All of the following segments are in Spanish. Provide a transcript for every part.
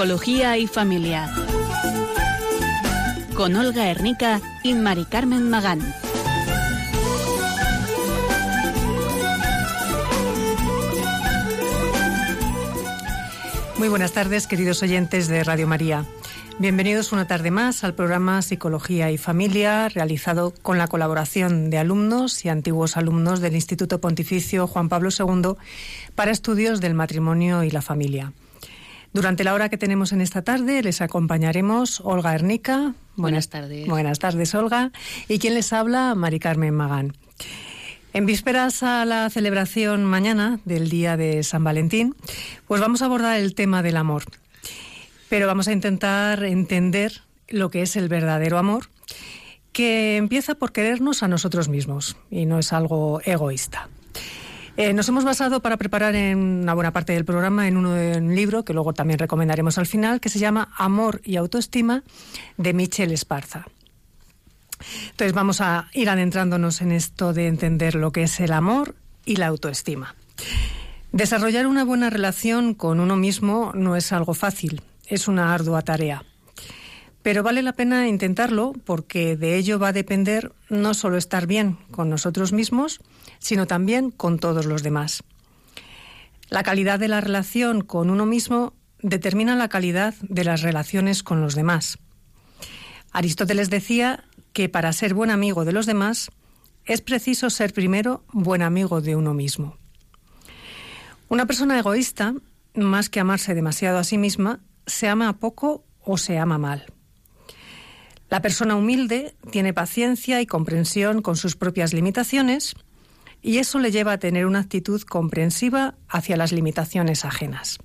Psicología y Familia. Con Olga Hernica y Mari Carmen Magán. Muy buenas tardes, queridos oyentes de Radio María. Bienvenidos una tarde más al programa Psicología y Familia, realizado con la colaboración de alumnos y antiguos alumnos del Instituto Pontificio Juan Pablo II para estudios del matrimonio y la familia. Durante la hora que tenemos en esta tarde les acompañaremos Olga Ernica. Buenas, tardes. Buenas tardes, Olga. Y quien les habla, Mari Carmen Magán. En vísperas a la celebración mañana del Día de San Valentín, pues vamos a abordar el tema del amor pero vamos a intentar entender lo que es el verdadero amor, que empieza por querernos a nosotros mismos y no es algo egoísta. Eh, nos hemos basado para preparar en una buena parte del programa en, un libro que luego también recomendaremos al final, que se llama Amor y Autoestima de Michel Esparza. Entonces vamos a ir adentrándonos en esto de entender lo que es el amor y la autoestima. Desarrollar una buena relación con uno mismo no es algo fácil es una ardua tarea. Pero vale la pena intentarlo porque de ello va a depender no solo estar bien con nosotros mismos, sino también con todos los demás. La calidad de la relación con uno mismo determina la calidad de las relaciones con los demás. Aristóteles decía que para ser buen amigo de los demás es preciso ser primero buen amigo de uno mismo. Una persona egoísta, más que amarse demasiado a sí misma, se ama poco o se ama mal. La persona humilde tiene paciencia y comprensión con sus propias limitaciones y eso le lleva a tener una actitud comprensiva hacia las limitaciones ajenas.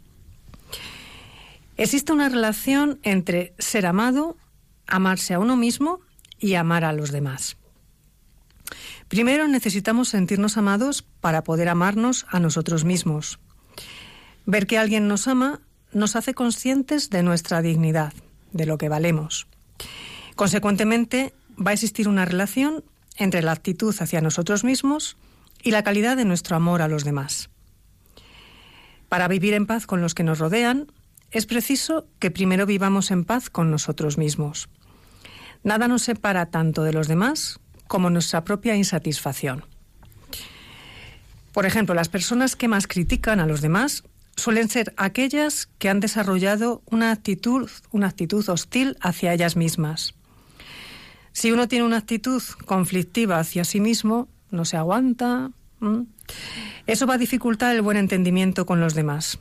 Existe una relación entre ser amado, amarse a uno mismo y amar a los demás. Primero necesitamos sentirnos amados para poder amarnos a nosotros mismos. Ver que alguien nos ama nos hace conscientes de nuestra dignidad, de lo que valemos. Consecuentemente, va a existir una relación entre la actitud hacia nosotros mismos y la calidad de nuestro amor a los demás. Para vivir en paz con los que nos rodean, es preciso que primero vivamos en paz con nosotros mismos. Nada nos separa tanto de los demás como nuestra propia insatisfacción. Por ejemplo, las personas que más critican a los demás suelen ser aquellas que han desarrollado una actitud, una actitud hostil hacia ellas mismas. Si uno tiene una actitud conflictiva hacia sí mismo, no se aguanta, eso va a dificultar el buen entendimiento con los demás.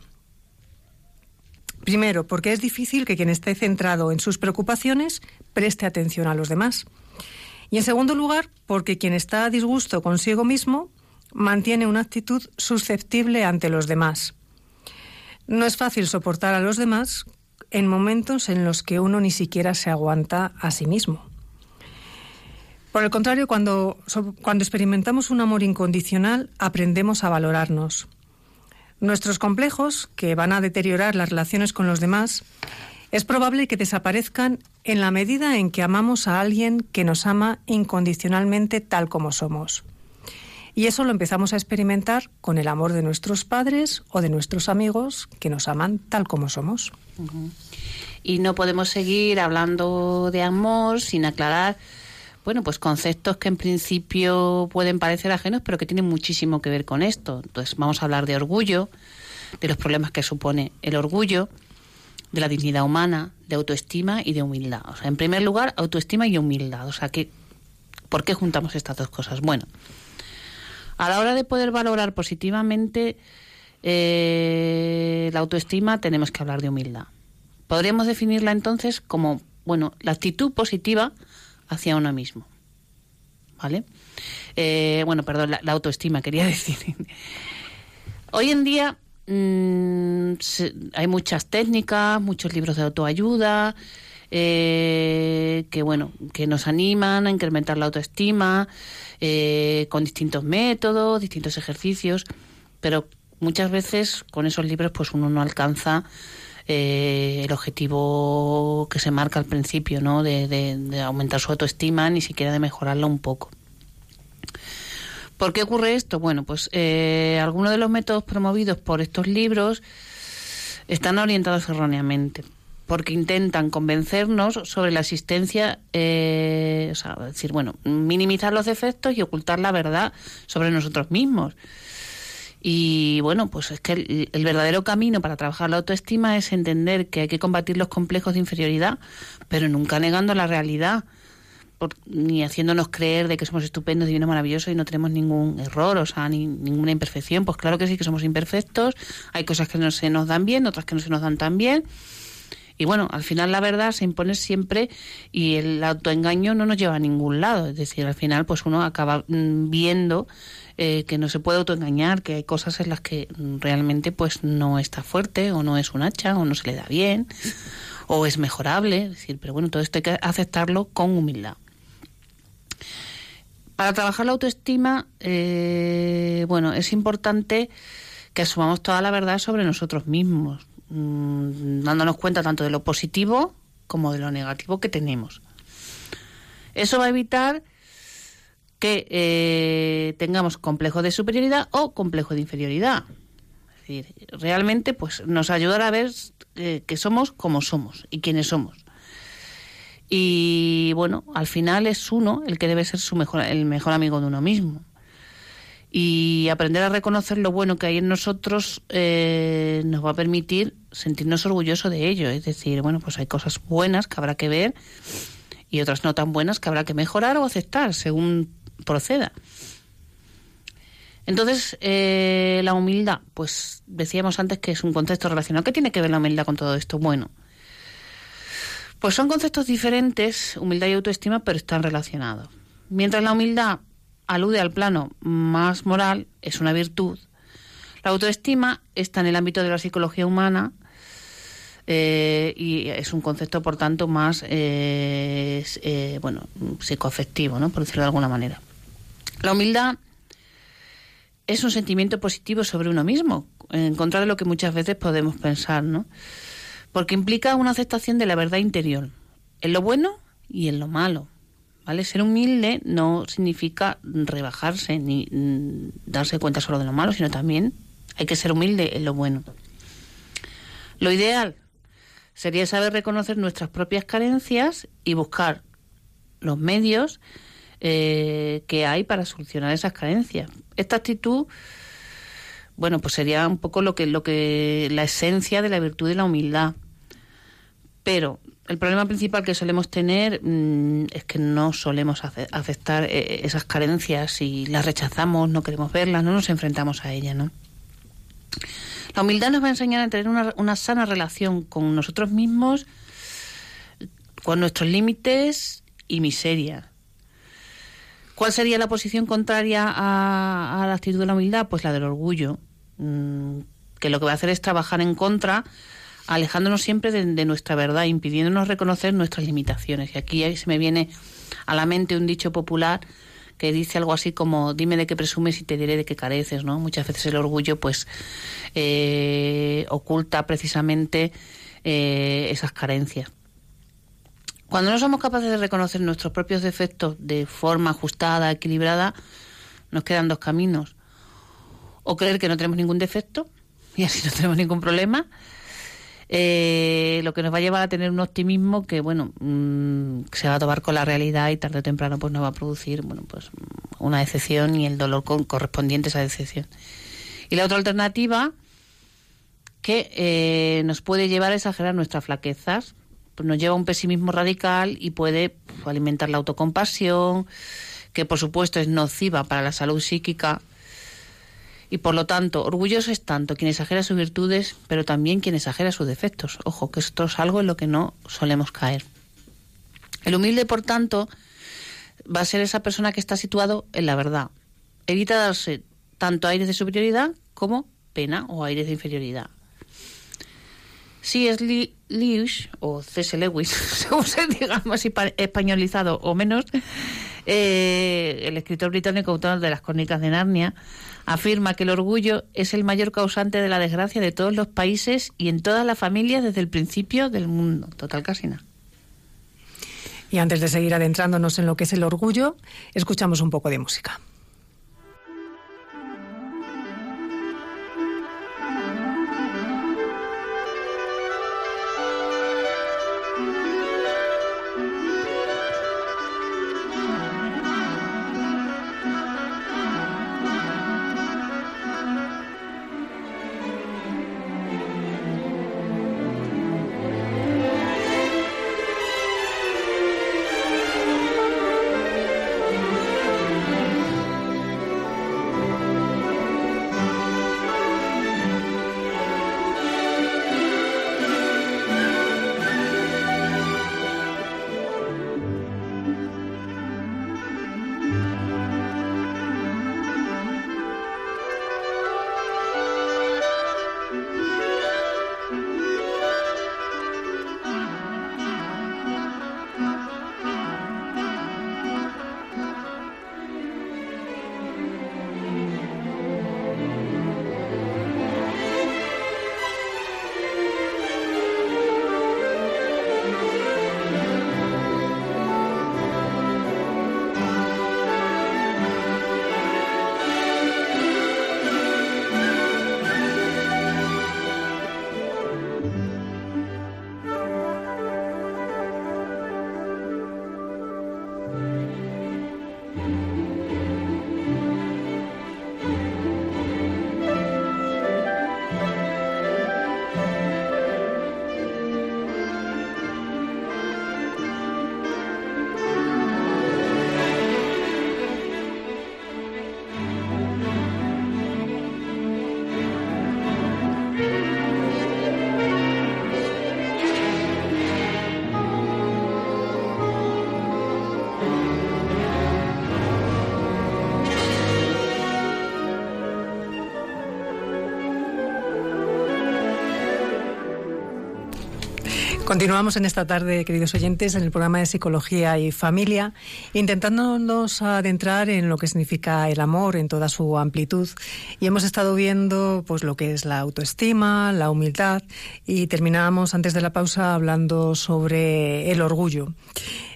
Primero, porque es difícil que quien esté centrado en sus preocupaciones preste atención a los demás. Y en segundo lugar, porque quien está a disgusto consigo mismo mantiene una actitud susceptible ante los demás. No es fácil soportar a los demás en momentos en los que uno ni siquiera se aguanta a sí mismo. Por el contrario, cuando, cuando experimentamos un amor incondicional, aprendemos a valorarnos. Nuestros complejos, que van a deteriorar las relaciones con los demás, es probable que desaparezcan en la medida en que amamos a alguien que nos ama incondicionalmente tal como somos. Y eso lo empezamos a experimentar con el amor de nuestros padres o de nuestros amigos que nos aman tal como somos. Y no podemos seguir hablando de amor sin aclarar, bueno, pues conceptos que en principio pueden parecer ajenos, pero que tienen muchísimo que ver con esto. Entonces vamos a hablar de orgullo, de los problemas que supone el orgullo, de la dignidad humana, de autoestima y de humildad. O sea, en primer lugar, autoestima y humildad. O sea, que, ¿por qué juntamos estas dos cosas? Bueno, a la hora de poder valorar positivamente eh, la autoestima, tenemos que hablar de humildad. Podríamos definirla entonces como, bueno, la actitud positiva hacia uno mismo. ¿Vale? Eh, bueno, perdón, la, autoestima quería decir. Hoy en día mm, hay muchas técnicas, muchos libros de autoayuda, eh, que bueno, que nos animan a incrementar la autoestima eh, con distintos métodos, distintos ejercicios, pero muchas veces con esos libros pues uno no alcanza eh, el objetivo que se marca al principio, ¿no? De, aumentar su autoestima, ni siquiera de mejorarla un poco. ¿Por qué ocurre esto? Bueno, pues algunos de los métodos promovidos por estos libros están orientados erróneamente porque intentan convencernos sobre la existencia, eh, o sea, decir, bueno, minimizar los defectos y ocultar la verdad sobre nosotros mismos. Y bueno, pues es que el, verdadero camino para trabajar la autoestima es entender que hay que combatir los complejos de inferioridad, pero nunca negando la realidad, ni haciéndonos creer de que somos estupendos, divinos, maravillosos y no tenemos ningún error, o sea, ni, ninguna imperfección. Pues claro que sí que somos imperfectos, hay cosas que no se nos dan bien, otras que no se nos dan tan bien y bueno, al final la verdad se impone siempre y el autoengaño no nos lleva a ningún lado. Es decir, al final pues uno acaba mm, viendo eh, que no se puede autoengañar, que hay cosas en las que realmente pues no está fuerte o no es un hacha o no se le da bien o es mejorable. Decir, pero bueno, todo esto hay que aceptarlo con humildad. Para trabajar la autoestima, eh, bueno, es importante que asumamos toda la verdad sobre nosotros mismos, Mm, dándonos cuenta tanto de lo positivo como de lo negativo que tenemos. Eso va a evitar que eh, tengamos complejo de superioridad o complejo de inferioridad. Es decir, realmente pues, nos ayudará a ver eh, que somos como somos y quiénes somos. Y bueno, al final es uno el que debe ser su mejor, el mejor amigo de uno mismo y aprender a reconocer lo bueno que hay en nosotros eh, nos va a permitir sentirnos orgullosos de ello. Es decir, bueno, pues hay cosas buenas que habrá que ver y otras no tan buenas que habrá que mejorar o aceptar según proceda. Entonces, eh, la humildad, pues decíamos antes que es un concepto relacionado. ¿Qué tiene que ver la humildad con todo esto? Bueno, pues son conceptos diferentes, humildad y autoestima, pero están relacionados. Mientras la humildad alude al plano más moral, es una virtud. La autoestima está en el ámbito de la psicología humana eh, y es un concepto, por tanto, más eh, eh, bueno, psicoafectivo, ¿no? por decirlo de alguna manera. La humildad es un sentimiento positivo sobre uno mismo, en contra de lo que muchas veces podemos pensar, ¿no? porque implica una aceptación de la verdad interior, en lo bueno y en lo malo ¿vale? Ser humilde no significa rebajarse ni mm, darse cuenta solo de lo malo, sino también hay que ser humilde en lo bueno. Lo ideal sería saber reconocer nuestras propias carencias y buscar los medios eh, que hay para solucionar esas carencias. Esta actitud, bueno, pues sería un poco lo que, lo que la esencia de la virtud de la humildad. Pero el problema principal que solemos tener mm, es que no solemos aceptar eh, esas carencias y las rechazamos, no queremos verlas, no nos enfrentamos a ellas, ¿no? La humildad nos va a enseñar a tener una, una sana relación con nosotros mismos, con nuestros límites y miseria. ¿Cuál sería la posición contraria a, la actitud de la humildad? Pues la del orgullo, mm, que lo que va a hacer es trabajar en contra alejándonos siempre de, nuestra verdad, impidiéndonos reconocer nuestras limitaciones. Y aquí se me viene a la mente un dicho popular que dice algo así como dime de qué presumes y te diré de qué careces, ¿no? Muchas veces el orgullo pues eh, oculta precisamente eh, esas carencias. Cuando no somos capaces de reconocer nuestros propios defectos de forma ajustada, equilibrada, nos quedan dos caminos. O creer que no tenemos ningún defecto y así no tenemos ningún problema, eh, lo que nos va a llevar a tener un optimismo que, bueno, mm, se va a tomar con la realidad y tarde o temprano pues nos va a producir, bueno, pues una decepción y el dolor correspondiente a esa decepción. Y la otra alternativa que eh, nos puede llevar a exagerar nuestras flaquezas, pues nos lleva a un pesimismo radical y puede pues, alimentar la autocompasión, que por supuesto es nociva para la salud psíquica y por lo tanto, orgulloso es tanto quien exagera sus virtudes, pero también quien exagera sus defectos. Ojo, que esto es algo en lo que no solemos caer. El humilde, por tanto, va a ser esa persona que está situado en la verdad. Evita darse tanto aires de superioridad como pena o aires de inferioridad. Si es Lewis, o C.S. Lewis, según se diga españolizado o menos, eh, el escritor británico autor de las crónicas de Narnia, afirma que el orgullo es el mayor causante de la desgracia de todos los países y en todas las familias desde el principio del mundo. Total, casi nada. Y antes de seguir adentrándonos en lo que es el orgullo, escuchamos un poco de música. Continuamos en esta tarde, queridos oyentes, en el programa de Psicología y Familia, intentándonos adentrar en lo que significa el amor en toda su amplitud. Y hemos estado viendo pues lo que es la autoestima, la humildad y terminábamos antes de la pausa hablando sobre el orgullo.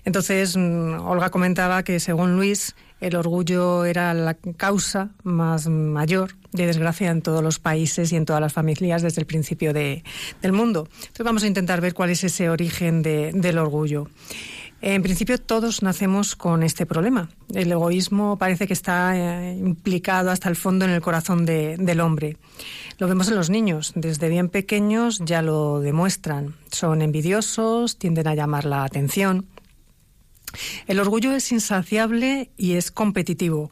Entonces, mm, Olga comentaba que según Luis, el orgullo era la causa más mayor de desgracia en todos los países y en todas las familias desde el principio de, del mundo. Entonces vamos a intentar ver cuál es ese origen de, del orgullo. En principio todos nacemos con este problema. El egoísmo parece que está eh, implicado hasta el fondo en el corazón de, del hombre. Lo vemos en los niños. Desde bien pequeños ya lo demuestran. Son envidiosos, tienden a llamar la atención. El orgullo es insaciable y es competitivo.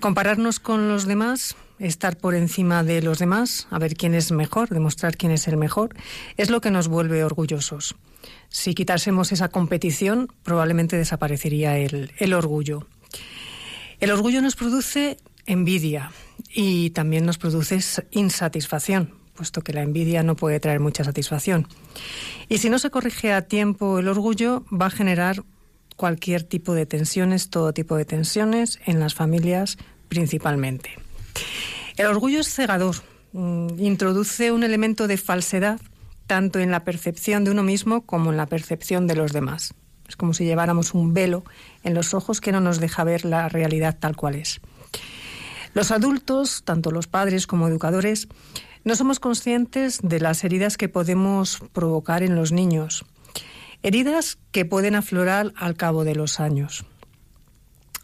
Compararnos con los demás, estar por encima de los demás, a ver quién es mejor, demostrar quién es el mejor, es lo que nos vuelve orgullosos. Si quitásemos esa competición, probablemente desaparecería el, el orgullo. El orgullo nos produce envidia y también nos produce insatisfacción, puesto que la envidia no puede traer mucha satisfacción. Y si no se corrige a tiempo el orgullo, va a generar cualquier tipo de tensiones, todo tipo de tensiones, en las familias principalmente. El orgullo es cegador, mm, introduce un elemento de falsedad tanto en la percepción de uno mismo como en la percepción de los demás. Es como si lleváramos un velo en los ojos que no nos deja ver la realidad tal cual es. Los adultos, tanto los padres como educadores, no somos conscientes de las heridas que podemos provocar en los niños Heridas que pueden aflorar al cabo de los años.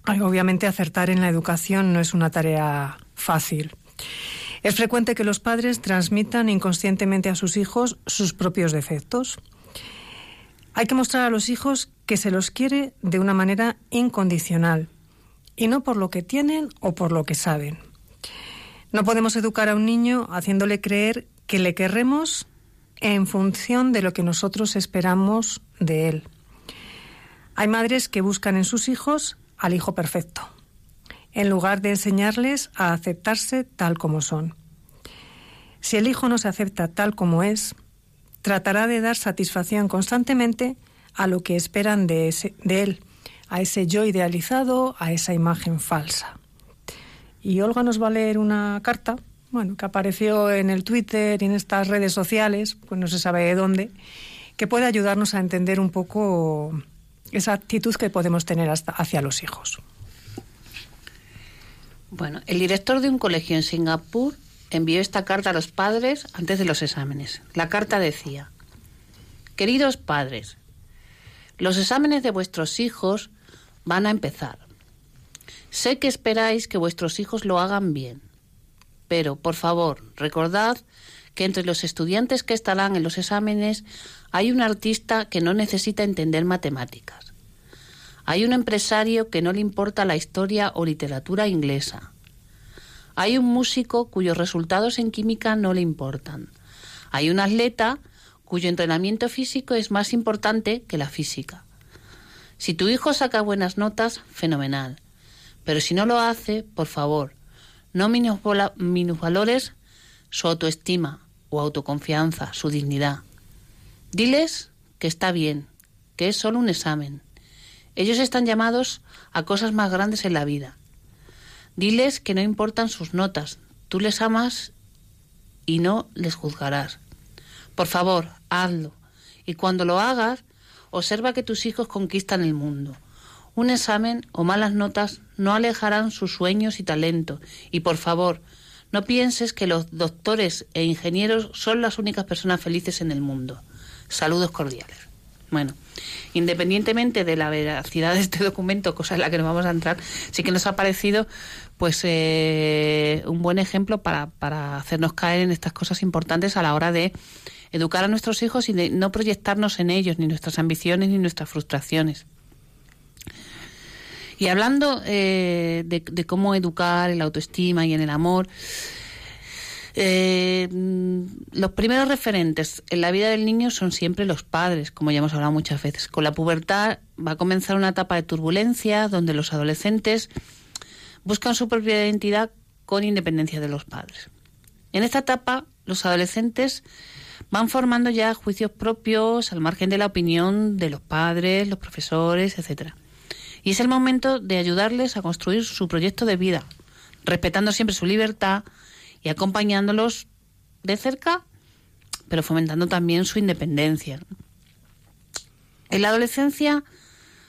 Obviamente acertar en la educación no es una tarea fácil. Es frecuente que los padres transmitan inconscientemente a sus hijos sus propios defectos. Hay que mostrar a los hijos que se los quiere de una manera incondicional y no por lo que tienen o por lo que saben. No podemos educar a un niño haciéndole creer que le querremos en función de lo que nosotros esperamos de él. Hay madres que buscan en sus hijos al hijo perfecto, en lugar de enseñarles a aceptarse tal como son. Si el hijo no se acepta tal como es, tratará de dar satisfacción constantemente a lo que esperan de, él, a ese yo idealizado, a esa imagen falsa. Y Olga nos va a leer una carta bueno, que apareció en el Twitter y en estas redes sociales, pues no se sabe de dónde, que puede ayudarnos a entender un poco esa actitud que podemos tener hasta hacia los hijos. Bueno, el director de un colegio en Singapur envió esta carta a los padres antes de los exámenes. La carta decía, Queridos padres, los exámenes de vuestros hijos van a empezar. Sé que esperáis que vuestros hijos lo hagan bien. Pero, por favor, recordad que entre los estudiantes que estarán en los exámenes hay un artista que no necesita entender matemáticas. Hay un empresario que no le importa la historia o literatura inglesa. Hay un músico cuyos resultados en química no le importan. Hay un atleta cuyo entrenamiento físico es más importante que la física. Si tu hijo saca buenas notas, fenomenal. Pero si no lo hace, por favor, no minusvalores su autoestima o autoconfianza, su dignidad. Diles que está bien, que es solo un examen. Ellos están llamados a cosas más grandes en la vida. Diles que no importan sus notas, tú les amas y no les juzgarás. Por favor, hazlo. Y cuando lo hagas, observa que tus hijos conquistan el mundo. Un examen o malas notas no alejarán sus sueños y talento. Y por favor, no pienses que los doctores e ingenieros son las únicas personas felices en el mundo. Saludos cordiales. Bueno, independientemente de la veracidad de este documento, cosa en la que nos vamos a entrar, sí que nos ha parecido pues eh, un buen ejemplo para, para hacernos caer en estas cosas importantes a la hora de educar a nuestros hijos y de no proyectarnos en ellos, ni nuestras ambiciones ni nuestras frustraciones. Y hablando eh, de, cómo educar en la autoestima y en el amor, eh, los primeros referentes en la vida del niño son siempre los padres, como ya hemos hablado muchas veces. Con la pubertad va a comenzar una etapa de turbulencia donde los adolescentes buscan su propia identidad con independencia de los padres. En esta etapa, los adolescentes van formando ya juicios propios al margen de la opinión de los padres, los profesores, etcétera. Y es el momento de ayudarles a construir su proyecto de vida, respetando siempre su libertad y acompañándolos de cerca, pero fomentando también su independencia. En la adolescencia,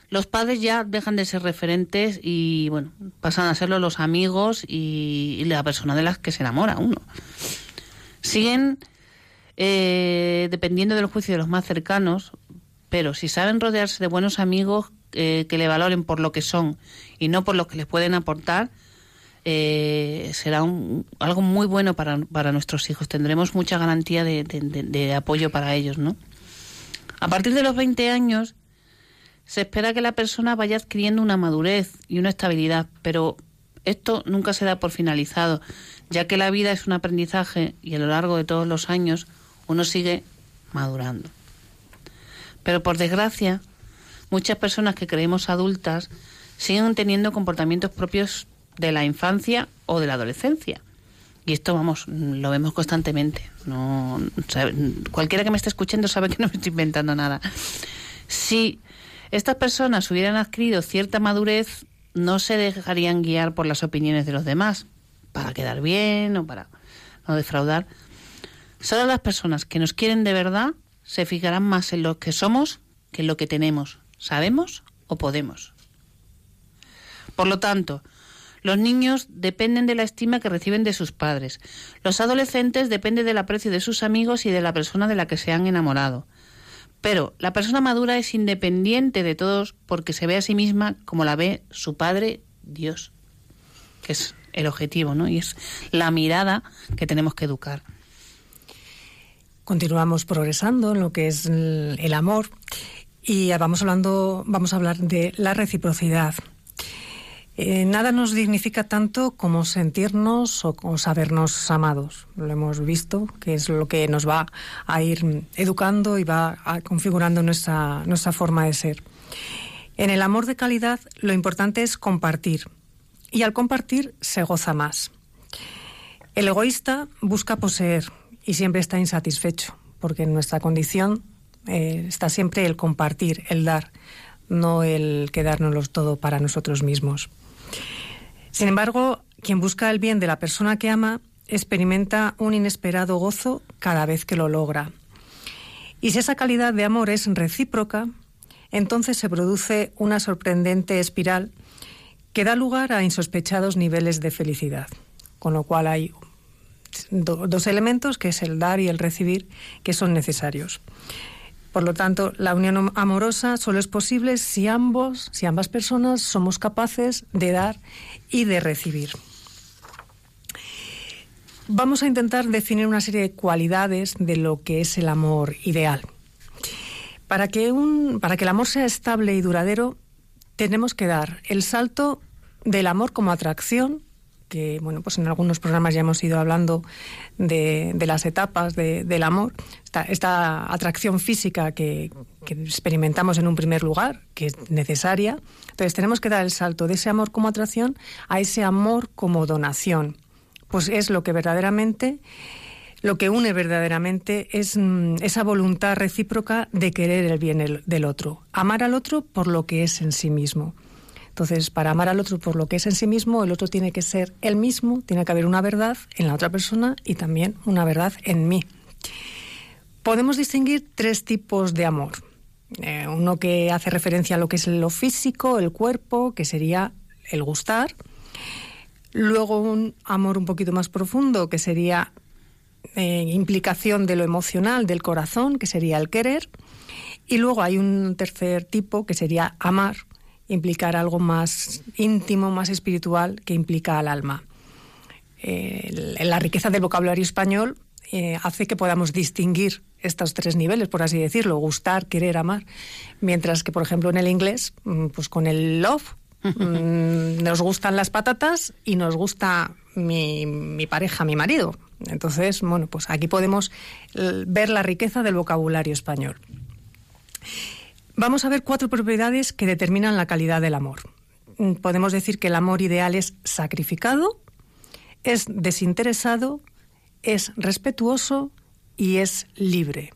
los padres ya dejan de ser referentes y, bueno, pasan a serlo los amigos y, la persona de las que se enamora uno. Siguen eh, dependiendo del juicio de los más cercanos, pero si saben rodearse de buenos amigos eh, que le valoren por lo que son y no por lo que les pueden aportar, eh, será algo muy bueno para, para, nuestros hijos. Tendremos mucha garantía de, de, apoyo para ellos, ¿no? A partir de los 20 años se espera que la persona vaya adquiriendo una madurez y una estabilidad, pero esto nunca se da por finalizado, ya que la vida es un aprendizaje y a lo largo de todos los años uno sigue madurando. Pero por desgracia, muchas personas que creemos adultas siguen teniendo comportamientos propios de la infancia o de la adolescencia. Y esto, vamos, lo vemos constantemente. No, cualquiera que me esté escuchando sabe que no me estoy inventando nada. Si estas personas hubieran adquirido cierta madurez, no se dejarían guiar por las opiniones de los demás, para quedar bien o para no defraudar. Solo las personas que nos quieren de verdad se fijarán más en lo que somos que en lo que tenemos, sabemos o podemos. Por lo tanto, los niños dependen de la estima que reciben de sus padres. Los adolescentes dependen del aprecio de sus amigos y de la persona de la que se han enamorado. Pero la persona madura es independiente de todos porque se ve a sí misma como la ve su padre, Dios, que es el objetivo, ¿no? Y es la mirada que tenemos que educar. Continuamos progresando en lo que es el amor y vamos hablando, vamos a hablar de la reciprocidad. Eh, nada nos dignifica tanto como sentirnos o, sabernos amados. Lo hemos visto, que es lo que nos va a ir educando y va configurando nuestra, nuestra forma de ser. En el amor de calidad lo importante es compartir y al compartir se goza más. El egoísta busca poseer y siempre está insatisfecho porque en nuestra condición eh, está siempre el compartir, el dar, no el quedárnoslo todo para nosotros mismos. Sin embargo, quien busca el bien de la persona que ama experimenta un inesperado gozo cada vez que lo logra. Y si esa calidad de amor es recíproca, entonces se produce una sorprendente espiral que da lugar a insospechados niveles de felicidad. Con lo cual hay dos elementos, que es el dar y el recibir, que son necesarios. Por lo tanto, la unión amorosa solo es posible si ambos, si ambas personas somos capaces de dar y de recibir. Vamos a intentar definir una serie de cualidades de lo que es el amor ideal. Para que, un, para que el amor sea estable y duradero, tenemos que dar el salto del amor como atracción que bueno, pues en algunos programas ya hemos ido hablando de, las etapas del amor, esta, atracción física que, experimentamos en un primer lugar, que es necesaria. Entonces tenemos que dar el salto de ese amor como atracción a ese amor como donación. Pues es lo que verdaderamente, lo que une verdaderamente es mm, esa voluntad recíproca de querer el bien del otro, amar al otro por lo que es en sí mismo. Entonces, para amar al otro por lo que es en sí mismo, el otro tiene que ser él mismo, tiene que haber una verdad en la otra persona y también una verdad en mí. Podemos distinguir tres tipos de amor. Eh, uno que hace referencia a lo que es lo físico, el cuerpo, que sería el gustar. Luego un amor un poquito más profundo, que sería eh, implicación de lo emocional, del corazón, que sería el querer. Y luego hay un tercer tipo, que sería amar, implicar algo más íntimo, más espiritual, que implica al alma. Eh, la riqueza del vocabulario español eh, hace que podamos distinguir estos tres niveles, por así decirlo, gustar, querer, amar, mientras que, por ejemplo, en el inglés, mm, pues con el love, mm, nos gustan las patatas y nos gusta mi, mi, pareja, mi marido. Entonces, bueno, pues aquí podemos eh, ver la riqueza del vocabulario español. Vamos a ver cuatro propiedades que determinan la calidad del amor. Mm, podemos decir que el amor ideal es sacrificado, es desinteresado, es respetuoso y es libre.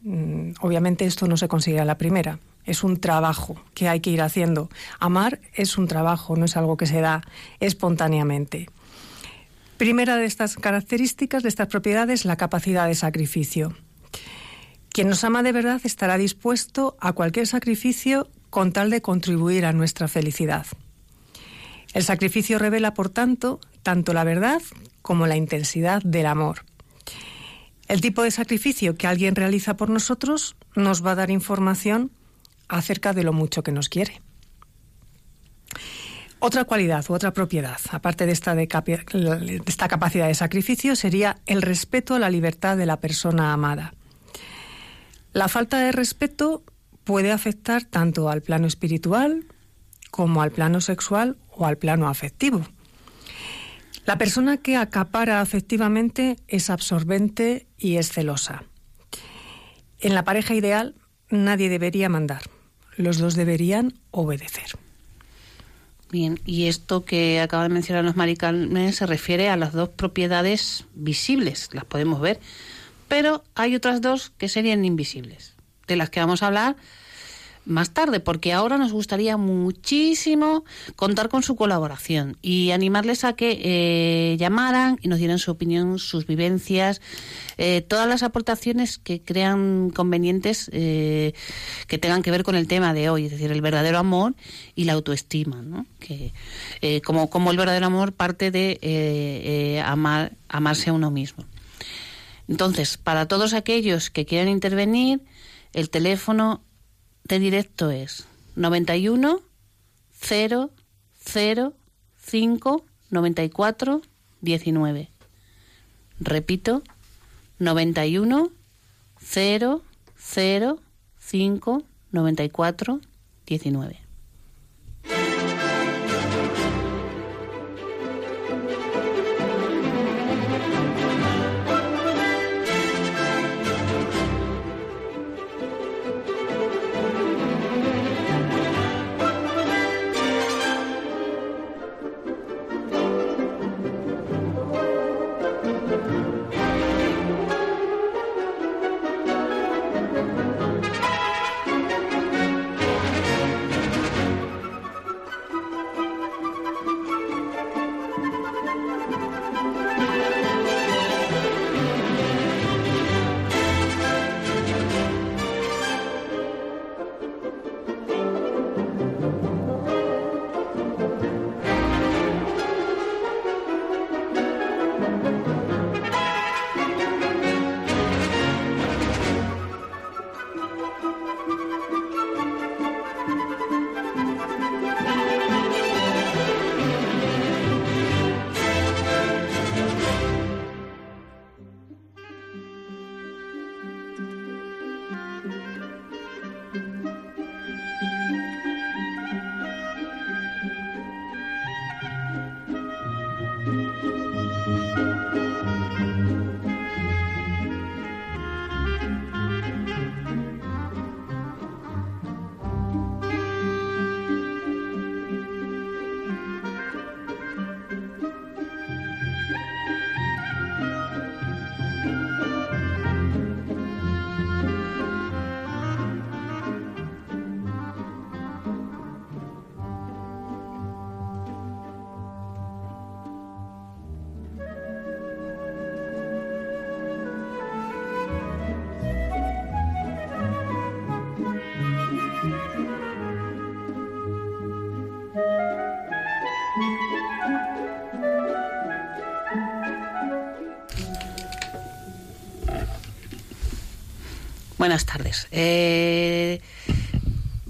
Mm, obviamente esto no se consigue a la primera, es un trabajo que hay que ir haciendo. Amar es un trabajo, no es algo que se da espontáneamente. Primera de estas características, de estas propiedades, la capacidad de sacrificio. Quien nos ama de verdad estará dispuesto a cualquier sacrificio con tal de contribuir a nuestra felicidad. El sacrificio revela, por tanto, tanto la verdad como la intensidad del amor. El tipo de sacrificio que alguien realiza por nosotros nos va a dar información acerca de lo mucho que nos quiere. Otra cualidad u otra propiedad, aparte de esta, de, esta capacidad de sacrificio, sería el respeto a la libertad de la persona amada. La falta de respeto puede afectar tanto al plano espiritual como al plano sexual o al plano afectivo. La persona que acapara afectivamente es absorbente y es celosa. En la pareja ideal nadie debería mandar, los dos deberían obedecer. Bien, y esto que acaba de mencionar los maricanes se refiere a las dos propiedades visibles, las podemos ver, pero hay otras dos que serían invisibles, de las que vamos a hablar más tarde, porque ahora nos gustaría muchísimo contar con su colaboración y animarles a que eh, llamaran y nos dieran su opinión, sus vivencias, eh, todas las aportaciones que crean convenientes eh, que tengan que ver con el tema de hoy, es decir, el verdadero amor y la autoestima, ¿no? que como, como el verdadero amor parte de amar, amarse a uno mismo. Entonces, para todos aquellos que quieran intervenir, el teléfono de directo es 91 0 0 5 94 19. Repito, 91 0 0 5 94 19. Buenas tardes. Eh,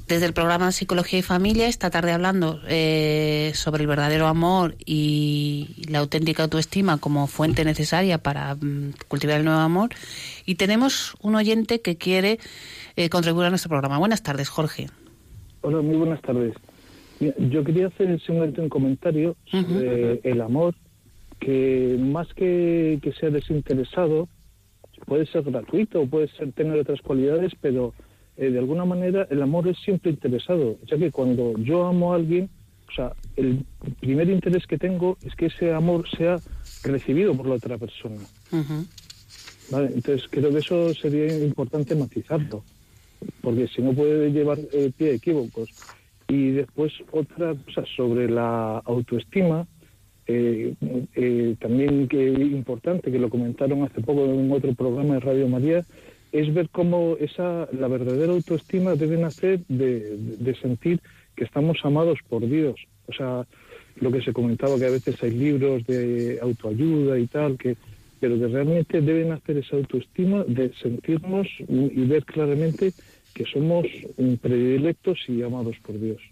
desde el programa Psicología y Familia, esta tarde hablando eh, sobre el verdadero amor y la auténtica autoestima como fuente necesaria para mm, cultivar el nuevo amor. Y tenemos un oyente que quiere eh, contribuir a nuestro programa. Buenas tardes, Jorge. Hola, muy buenas tardes. yo quería hacer simplemente un comentario sobre el amor, que más que, que sea desinteresado, puede ser gratuito, puede ser tener otras cualidades, pero eh, de alguna manera el amor es siempre interesado, ya que cuando yo amo a alguien, o sea, el primer interés que tengo es que ese amor sea recibido por la otra persona. ¿vale? Entonces creo que eso sería importante matizarlo, porque si no puede llevar eh, pie a equívocos. Y después otra cosa sobre la autoestima, eh, eh, también que importante, que lo comentaron hace poco en otro programa de Radio María, es ver cómo esa, la verdadera autoestima debe nacer de, de sentir que estamos amados por Dios. O sea, lo que se comentaba que a veces hay libros de autoayuda y tal, que pero que realmente deben hacer esa autoestima de sentirnos y ver claramente que somos predilectos y amados por Dios.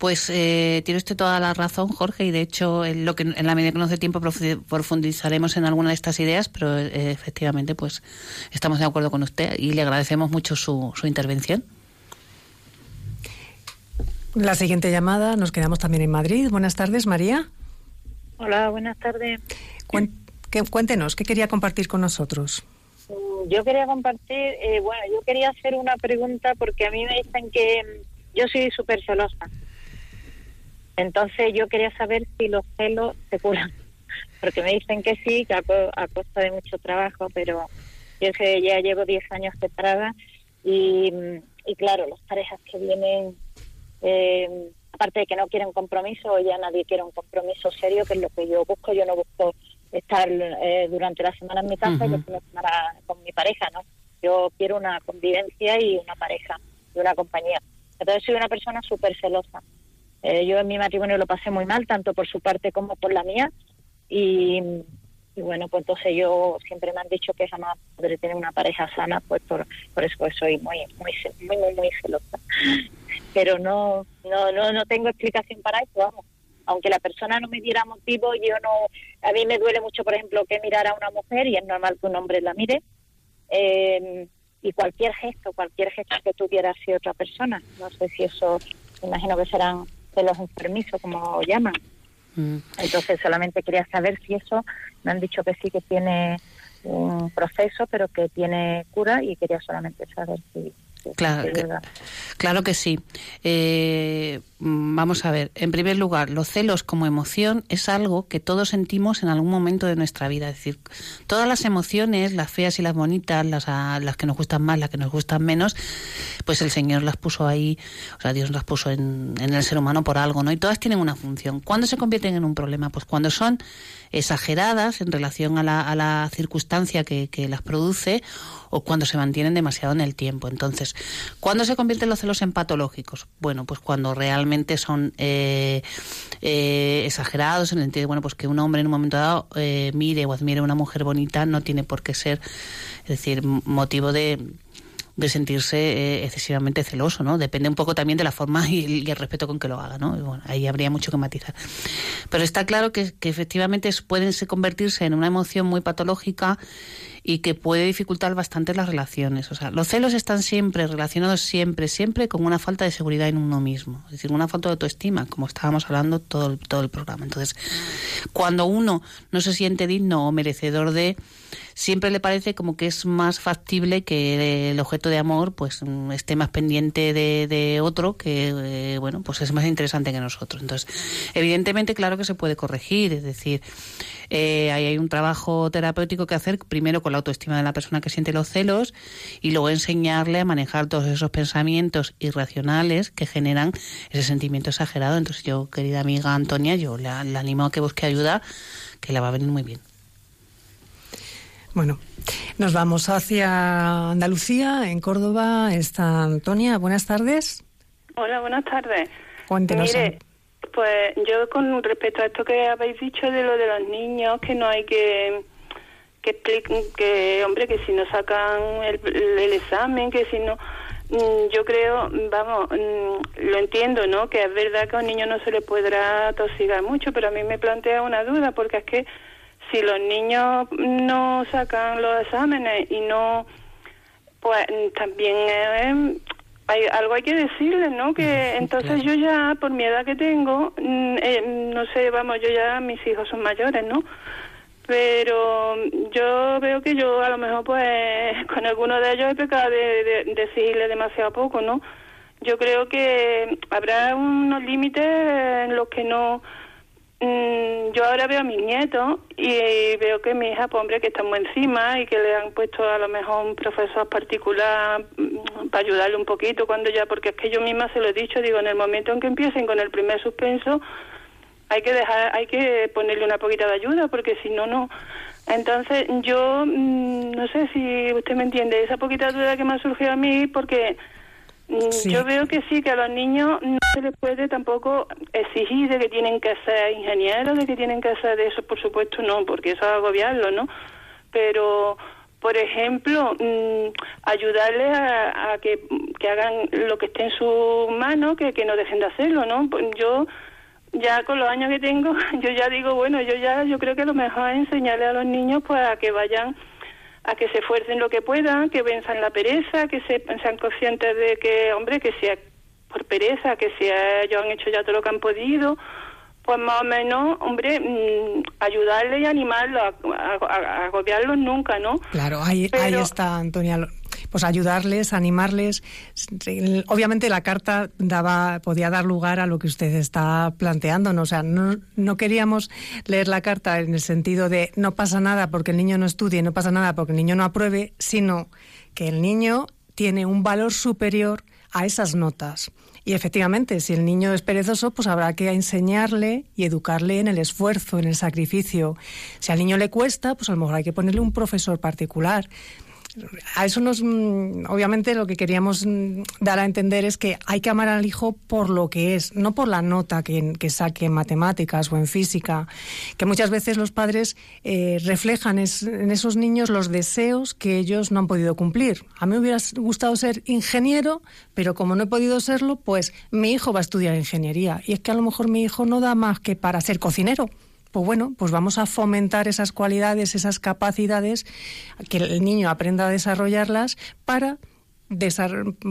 Pues eh, tiene usted toda la razón, Jorge, y de hecho, en, lo que, en la medida que nos dé tiempo profundizaremos en alguna de estas ideas, pero eh, efectivamente, pues estamos de acuerdo con usted y le agradecemos mucho su, su intervención. La siguiente llamada, nos quedamos también en Madrid. Buenas tardes, María. Hola, buenas tardes. Cuéntenos, ¿qué quería compartir con nosotros? Mm, yo quería compartir, eh, bueno, yo quería hacer una pregunta porque a mí me dicen que mm, yo soy súper celosa. Entonces yo quería saber si los celos se curan. Porque me dicen que sí, que a, costa de mucho trabajo, pero yo sé, ya llevo 10 años separada y, y claro, las parejas que vienen, eh, aparte de que no quieren compromiso, ya nadie quiere un compromiso serio, que es lo que yo busco. Yo no busco estar eh, durante la semana en mi casa y con mi pareja, ¿no? Yo quiero una convivencia y una pareja y una compañía. Entonces soy una persona súper celosa. Eh, yo en mi matrimonio lo pasé muy mal, tanto por su parte como por la mía. Y, bueno, pues entonces yo siempre me han dicho que jamás podré tener una pareja sana, pues por, por eso soy muy, muy, muy, muy, muy celosa. Pero no, no, no, no tengo explicación para eso, vamos aunque la persona no me diera motivo, yo no, a mí me duele mucho, por ejemplo, que mirar a una mujer y es normal que un hombre la mire. Eh, y cualquier gesto, cualquier gesto que tuviera así otra persona. No sé si eso, imagino que serán de los enfermizos, como llaman. Mm. Entonces solamente quería saber si eso, me han dicho que sí que tiene un proceso, pero que tiene cura y quería solamente saber si, Claro, que, claro que sí. Eh, vamos a ver, en primer lugar, los celos como emoción es algo que todos sentimos en algún momento de nuestra vida. Es decir, todas las emociones, las feas y las bonitas, las, las que nos gustan más, las que nos gustan menos, pues el Señor las puso ahí, o sea, Dios las puso en, en el ser humano por algo, ¿no? Y todas tienen una función. ¿Cuándo se convierten en un problema? Pues cuando son exageradas en relación a la, a la circunstancia que, que las produce o cuando se mantienen demasiado en el tiempo. Entonces, ¿cuándo se convierten los celos en patológicos? Bueno, pues cuando realmente son eh, eh, exagerados en el sentido de, bueno, pues que un hombre en un momento dado eh, mire o admire a una mujer bonita no tiene por qué ser, es decir, motivo de sentirse eh, excesivamente celoso, ¿no? Depende un poco también de la forma y el, respeto con que lo haga, ¿no? bueno, ahí habría mucho que matizar. Pero está claro que, que efectivamente pueden convertirse en una emoción muy patológica y que puede dificultar bastante las relaciones. O sea, los celos están siempre relacionados siempre, siempre con una falta de seguridad en uno mismo, es decir, una falta de autoestima, como estábamos hablando todo, todo el programa. Entonces, cuando uno no se siente digno o merecedor de siempre le parece como que es más factible que el objeto de amor pues mm, esté más pendiente de, otro que eh, bueno pues es más interesante que nosotros. Entonces evidentemente claro que se puede corregir es decir eh, ahí hay un trabajo terapéutico que hacer primero con la autoestima de la persona que siente los celos y luego enseñarle a manejar todos esos pensamientos irracionales que generan ese sentimiento exagerado. Entonces yo querida amiga Antonia yo le animo a que busque ayuda que le va a venir muy bien bueno, nos vamos hacia Andalucía, en Córdoba está Antonia. Buenas tardes. Hola, buenas tardes. Cuéntenos. Mire, pues yo con respecto a esto que habéis dicho de lo de los niños, que no hay que que expliquen que hombre que si no sacan el, el examen que si no mm, yo creo vamos mm, lo entiendo no que es verdad que a un niño no se le podrá tosigar mucho pero a mí me plantea una duda porque es que si los niños no sacan los exámenes y no, pues también hay, algo hay que decirles, ¿no? Que entonces yo ya, por mi edad que tengo, mm, eh, no sé, vamos, yo ya, mis hijos son mayores, ¿no? Pero yo veo que yo a lo mejor pues con alguno de ellos he pecado de, de decirle demasiado poco, ¿no? Yo creo que habrá unos límites en los que no mm, yo ahora veo a mis nietos y veo que mi hija, pues hombre, que está muy encima y que le han puesto a lo mejor un profesor particular mm, para ayudarle un poquito cuando ya, porque es que yo misma se lo he dicho, digo, en el momento en que empiecen con el primer suspenso, hay que dejar, hay que ponerle una poquita de ayuda, porque si no, no. Entonces, yo mm, no sé si usted me entiende, esa poquita duda que me ha surgido a mí, porque mm, yo veo que sí, que a los niños no se les puede tampoco exigir de que tienen que ser ingenieros, de que tienen que ser de eso, por supuesto no, porque eso es agobiarlo, ¿no? Pero, por ejemplo, mm, ayudarles a, que, que, hagan lo que esté en su mano, que, que no dejen de hacerlo, ¿no? Pues yo ya con los años que tengo, yo ya digo, bueno, yo ya, yo creo que lo mejor es enseñarle a los niños pues a que vayan, a que se esfuercen lo que puedan, que venzan la pereza, que sean conscientes de que, hombre, que sea por pereza, que si ellos han hecho ya todo lo que han podido, pues más o menos, hombre, mm, ayudarles y animarlos, a, agobiarlos nunca, ¿no? Claro, ahí, ahí está, Antonia pues ayudarles, animarles. Obviamente la carta daba, podía dar lugar a lo que usted está planteando, ¿no? Sea, no, no queríamos leer la carta en el sentido de no pasa nada porque el niño no estudie, no pasa nada porque el niño no apruebe, sino que el niño tiene un valor superior a esas notas. Y efectivamente, si el niño es perezoso, pues habrá que enseñarle y educarle en el esfuerzo, en el sacrificio. Si al niño le cuesta, pues a lo mejor hay que ponerle un profesor particular a eso nos, mm, obviamente, lo que queríamos mm, dar a entender es que hay que amar al hijo por lo que es, no por la nota que, saque en matemáticas o en física, que muchas veces los padres eh, reflejan en esos niños los deseos que ellos no han podido cumplir. A mí me hubiera gustado ser ingeniero, pero como no he podido serlo, pues mi hijo va a estudiar ingeniería. Y es que a lo mejor mi hijo no da más que para ser cocinero pues bueno, pues vamos a fomentar esas cualidades, esas capacidades, que el niño aprenda a desarrollarlas para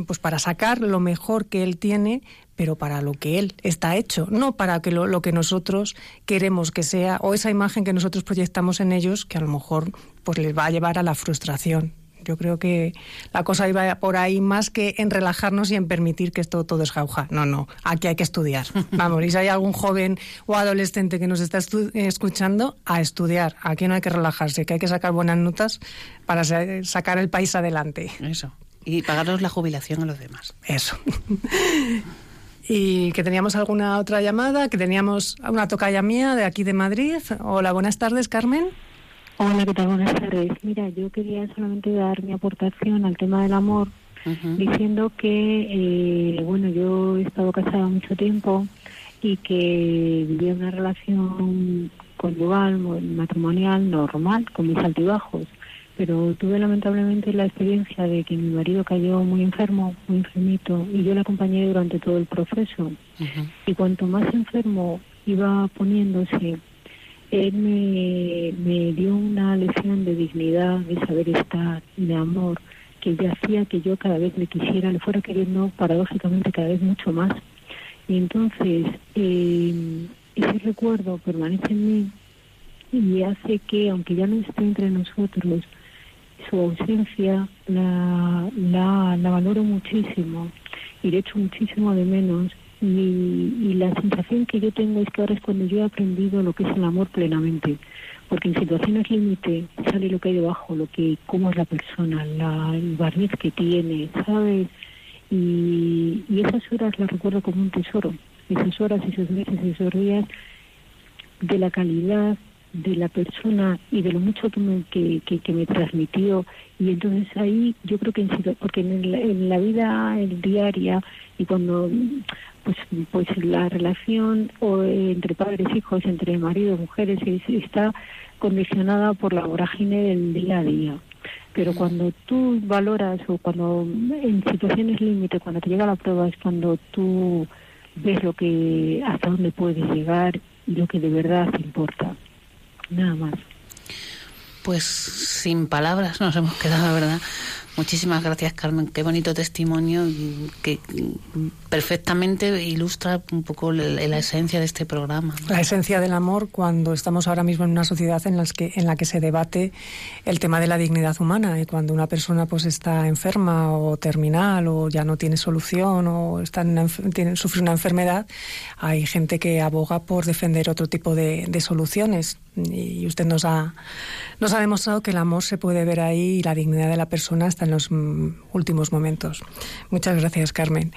pues para sacar lo mejor que él tiene, pero para lo que él está hecho, no para que lo, lo, que nosotros queremos que sea o esa imagen que nosotros proyectamos en ellos que a lo mejor pues les va a llevar a la frustración. Yo creo que la cosa iba por ahí más que en relajarnos y en permitir que esto todo es jauja. No, no, aquí hay que estudiar. Vamos, y si hay algún joven o adolescente que nos está escuchando, a estudiar. Aquí no hay que relajarse, que hay que sacar buenas notas para sacar el país adelante. Eso. Y pagarnos la jubilación a los demás. Eso. y que teníamos alguna otra llamada, que teníamos una tocaya mía de aquí de Madrid. Hola, buenas tardes, Carmen. Hola, ¿qué tal? Buenas tardes. Mira, yo quería solamente dar mi aportación al tema del amor, diciendo que, eh, bueno, yo he estado casada mucho tiempo y que vivía una relación conyugal, matrimonial, normal, con mis altibajos, pero tuve lamentablemente la experiencia de que mi marido cayó muy enfermo, muy enfermito, y yo le acompañé durante todo el proceso. Y cuanto más enfermo iba poniéndose, él me, me dio una lección de dignidad, de saber estar, de amor, que ya hacía que yo cada vez le quisiera, le fuera queriendo paradójicamente cada vez mucho más. Y entonces eh, ese recuerdo permanece en mí y hace que, aunque ya no esté entre nosotros, su ausencia la, la, la valoro muchísimo y le echo muchísimo de menos y, la sensación que yo tengo es que ahora es cuando yo he aprendido lo que es el amor plenamente, porque en situaciones límite sale lo que hay debajo, lo que cómo es la persona, la, el barniz que tiene, ¿sabes? Y, y esas horas las recuerdo como un tesoro, esas horas, esos meses, esos días de la calidad de la persona y de lo mucho que me, que, que, me transmitió y entonces ahí yo creo que porque en la, en la vida el diaria y cuando pues pues la relación o entre padres hijos entre marido mujeres está condicionada por la vorágine del día a día. Pero cuando tú valoras o cuando en situaciones límite cuando te llega la prueba es cuando tú ves lo que hasta dónde puedes llegar y lo que de verdad te importa. Nada más. Pues sin palabras nos hemos quedado verdad Muchísimas gracias, Carmen. Qué bonito testimonio que perfectamente ilustra un poco la, esencia de este programa. La esencia del amor cuando estamos ahora mismo en una sociedad en, las que, en la que se debate el tema de la dignidad humana y cuando una persona pues está enferma o terminal o ya no tiene solución o está tiene, sufre una enfermedad, hay gente que aboga por defender otro tipo de soluciones y usted nos ha, nos ha demostrado que el amor se puede ver ahí y la dignidad de la persona hasta en los mm, últimos momentos. Muchas gracias, Carmen.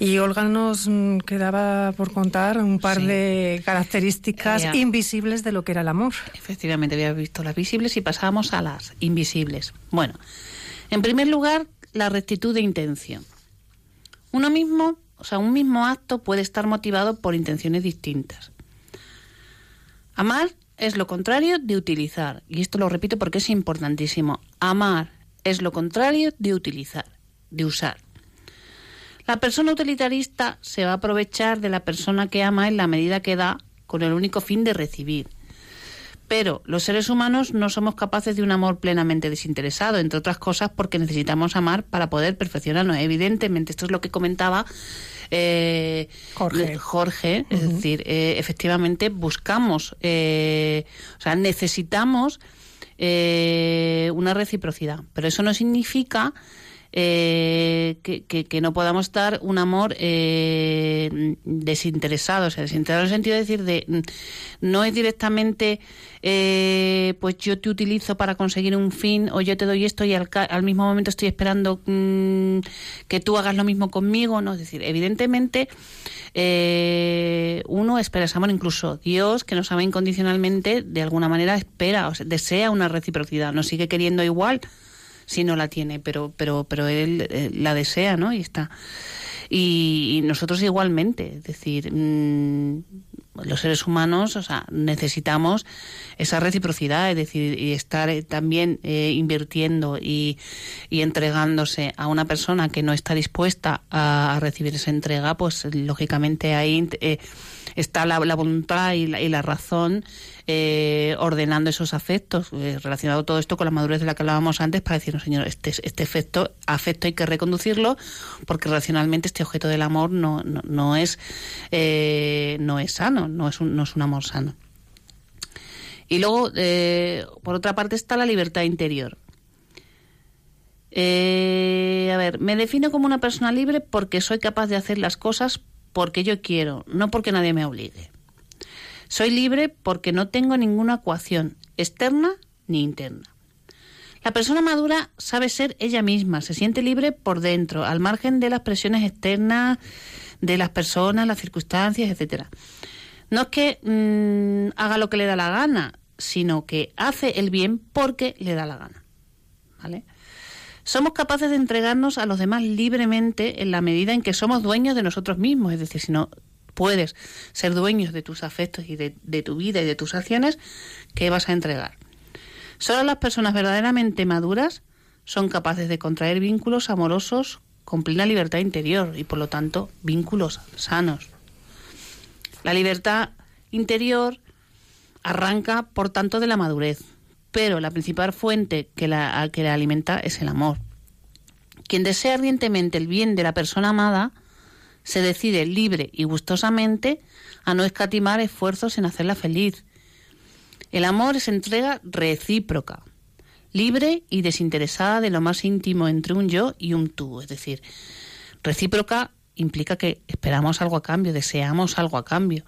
Y Olga nos mm, quedaba por contar un par de características invisibles de lo que era el amor. Efectivamente, había visto las visibles y pasábamos a las invisibles. Bueno, en primer lugar, la rectitud de intención. Uno mismo, o sea, un mismo acto puede estar motivado por intenciones distintas. Amar es lo contrario de utilizar. Y esto lo repito porque es importantísimo. Amar es lo contrario de utilizar, de usar. La persona utilitarista se va a aprovechar de la persona que ama en la medida que da con el único fin de recibir. Pero los seres humanos no somos capaces de un amor plenamente desinteresado, entre otras cosas porque necesitamos amar para poder perfeccionarnos. Evidentemente, esto es lo que comentaba eh, Jorge. es decir, eh, efectivamente buscamos, eh, o sea, necesitamos una reciprocidad, pero eso no significa que, que, no podamos dar un amor desinteresado, o sea, desinteresado en el sentido de decir de no es directamente eh, pues yo te utilizo para conseguir un fin o yo te doy esto y al, mismo momento estoy esperando mm, que tú hagas lo mismo conmigo, ¿no? Es decir, evidentemente eh, uno espera ese amor, incluso Dios, que nos ama incondicionalmente, de alguna manera espera, o desea una reciprocidad, nos sigue queriendo igual si no la tiene, pero, pero, pero él eh, la desea, ¿no? Y está. Y, nosotros igualmente, es decir, mm, los seres humanos, o sea, necesitamos esa reciprocidad, es decir, y estar eh, también eh, invirtiendo y, entregándose a una persona que no está dispuesta a, recibir esa entrega, pues lógicamente ahí eh, está la, voluntad y la, razón eh, ordenando esos afectos, eh, relacionado todo esto con la madurez de la que hablábamos antes, para decirnos, señor, este, este efecto, afecto hay que reconducirlo, porque racionalmente este objeto del amor no, no, es, eh, no es sano, no es, un, no es un amor sano. Y luego, por otra parte, está la libertad interior. a ver, me defino como una persona libre porque soy capaz de hacer las cosas porque yo quiero, no porque nadie me obligue. Soy libre porque no tengo ninguna ecuación externa ni interna. La persona madura sabe ser ella misma, se siente libre por dentro, al margen de las presiones externas de las personas, las circunstancias, etcétera. No es que mm, haga lo que le da la gana, sino que hace el bien porque le da la gana. ¿Vale? somos capaces de entregarnos a los demás libremente en la medida en que somos dueños de nosotros mismos. Es decir, si no puedes ser dueños de tus afectos y de, tu vida y de tus acciones, ¿qué vas a entregar? Solo las personas verdaderamente maduras son capaces de contraer vínculos amorosos con plena libertad interior y por lo tanto vínculos sanos. La libertad interior arranca por tanto de la madurez pero la principal fuente que la, que la alimenta es el amor. Quien desea ardientemente el bien de la persona amada se decide libre y gustosamente a no escatimar esfuerzos en hacerla feliz. El amor es entrega recíproca, libre y desinteresada de lo más íntimo entre un yo y un tú. Es decir, recíproca implica que esperamos algo a cambio, deseamos algo a cambio.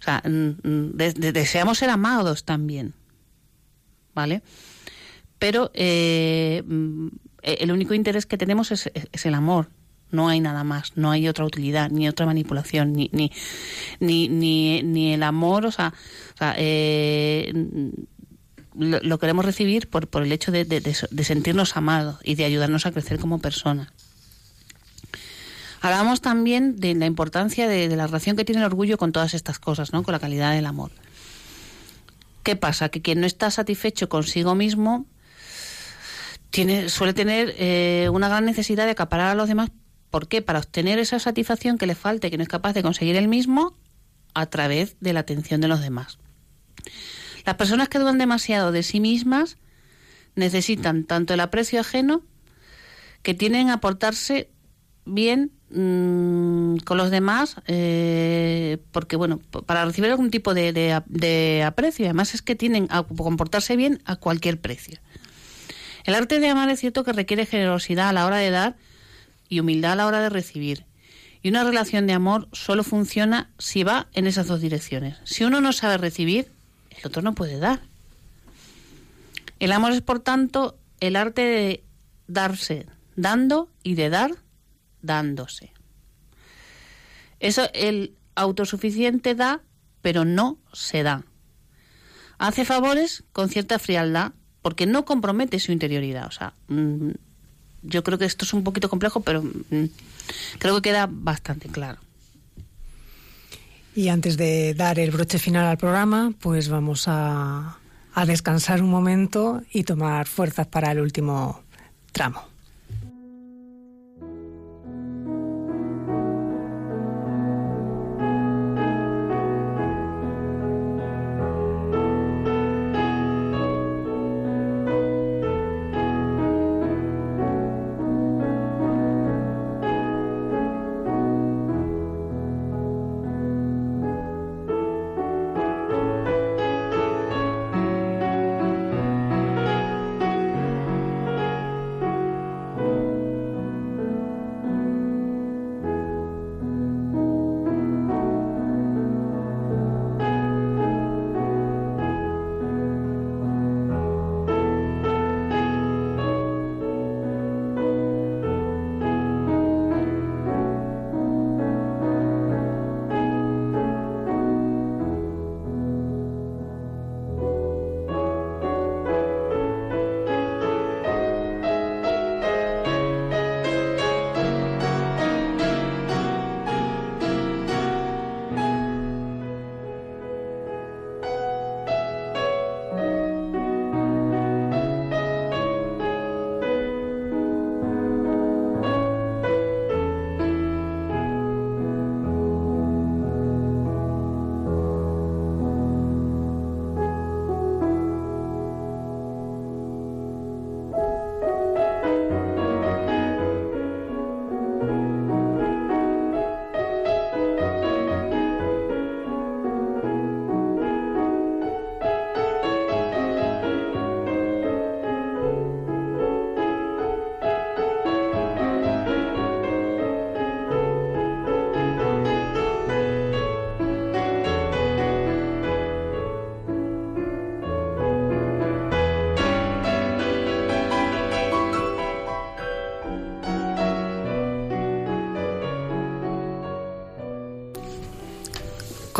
O sea, mm, mm, deseamos ser amados también. ¿vale? Pero eh, mm, el único interés que tenemos es, el amor, no hay nada más, no hay otra utilidad, ni otra manipulación, ni, ni, ni, ni, el amor, o sea, eh, lo, queremos recibir por, por el hecho de, de, sentirnos amados y de ayudarnos a crecer como personas. Hablamos también de la importancia de, la relación que tiene el orgullo con todas estas cosas, ¿no? con la calidad del amor. ¿Qué pasa? Que quien no está satisfecho consigo mismo tiene, suele tener eh, una gran necesidad de acaparar a los demás. ¿Por qué? Para obtener esa satisfacción que le falte, que no es capaz de conseguir él mismo a través de la atención de los demás. Las personas que dudan demasiado de sí mismas necesitan tanto el aprecio ajeno que tienen a portarse bien mm, con los demás, eh, porque bueno, para recibir algún tipo de, de, aprecio, además es que tienen a comportarse bien a cualquier precio. El arte de amar es cierto que requiere generosidad a la hora de dar y humildad a la hora de recibir. Y una relación de amor solo funciona si va en esas dos direcciones. Si uno no sabe recibir, el otro no puede dar. El amor es, por tanto, el arte de darse dando y de dar dándose. Eso el autosuficiente da, pero no se da. Hace favores con cierta frialdad porque no compromete su interioridad. O sea, mm, yo creo que esto es un poquito complejo, pero mm, creo que queda bastante claro. Y antes de dar el broche final al programa, pues vamos a, a descansar un momento y tomar fuerzas para el último tramo.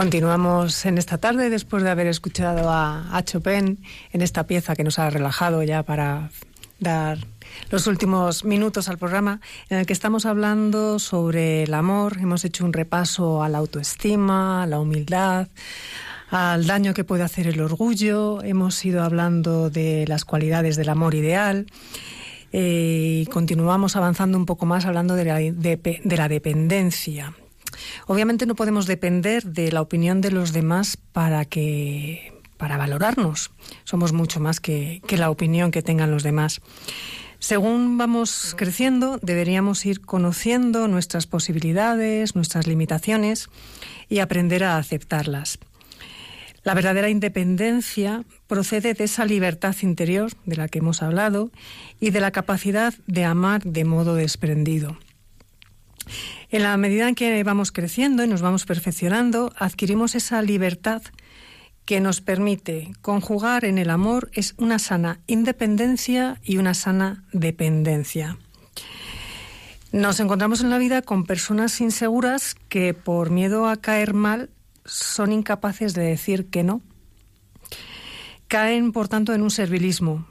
Continuamos en esta tarde después de haber escuchado a, Chopin en esta pieza que nos ha relajado ya para dar los últimos minutos al programa en el que estamos hablando sobre el amor. Hemos hecho un repaso a la autoestima, a la humildad, al daño que puede hacer el orgullo. Hemos ido hablando de las cualidades del amor ideal. Eh, y continuamos avanzando un poco más hablando de la, de la dependencia. Obviamente no podemos depender de la opinión de los demás para que para valorarnos. Somos mucho más que, que la opinión que tengan los demás. Según vamos creciendo, deberíamos ir conociendo nuestras posibilidades, nuestras limitaciones y aprender a aceptarlas. La verdadera independencia procede de esa libertad interior de la que hemos hablado y de la capacidad de amar de modo desprendido. En la medida en que vamos creciendo y nos vamos perfeccionando, adquirimos esa libertad que nos permite conjugar en el amor es una sana independencia y una sana dependencia. Nos encontramos en la vida con personas inseguras que por miedo a caer mal son incapaces de decir que no. Caen, por tanto, en un servilismo.